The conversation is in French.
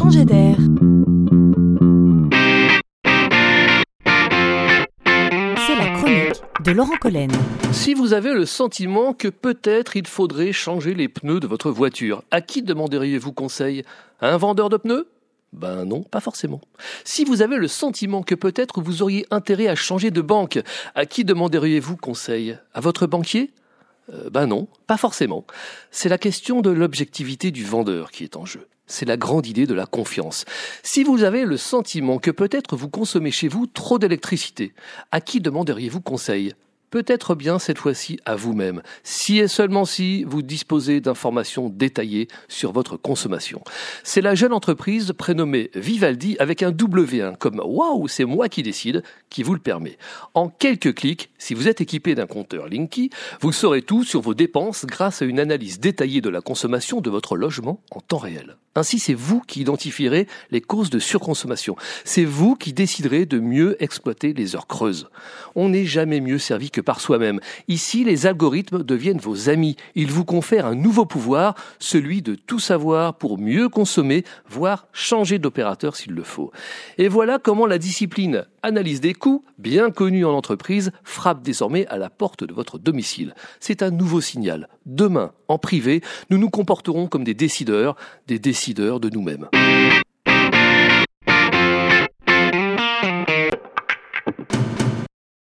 changer d'air. C'est la chronique de Laurent Collen. Si vous avez le sentiment que peut-être il faudrait changer les pneus de votre voiture, à qui demanderiez-vous conseil? À un vendeur de pneus? Ben non, pas forcément. Si vous avez le sentiment que peut-être vous auriez intérêt à changer de banque, à qui demanderiez-vous conseil? À votre banquier? Euh, Ben non, pas forcément. C'est la question de l'objectivité du vendeur qui est en jeu. C'est la grande idée de la confiance. Si vous avez le sentiment que peut-être vous consommez chez vous trop d'électricité, à qui demanderiez-vous conseil? Peut-être bien cette fois-ci à vous-même, si et seulement si vous disposez d'informations détaillées sur votre consommation. C'est la jeune entreprise prénommée Vivaldi avec un W1 comme Waouh, c'est moi qui décide qui vous le permet. En quelques clics, si vous êtes équipé d'un compteur Linky, vous saurez tout sur vos dépenses grâce à une analyse détaillée de la consommation de votre logement en temps réel. Ainsi, c'est vous qui identifierez les causes de surconsommation. C'est vous qui déciderez de mieux exploiter les heures creuses. On n'est jamais mieux servi que par soi-même. Ici, les algorithmes deviennent vos amis. Ils vous confèrent un nouveau pouvoir, celui de tout savoir pour mieux consommer, voire changer d'opérateur s'il le faut. Et voilà comment la discipline analyse des coûts, bien connue en entreprise, frappe désormais à la porte de votre domicile. C'est un nouveau signal. Demain, en privé, nous nous comporterons comme des décideurs, des décideurs de nous-mêmes.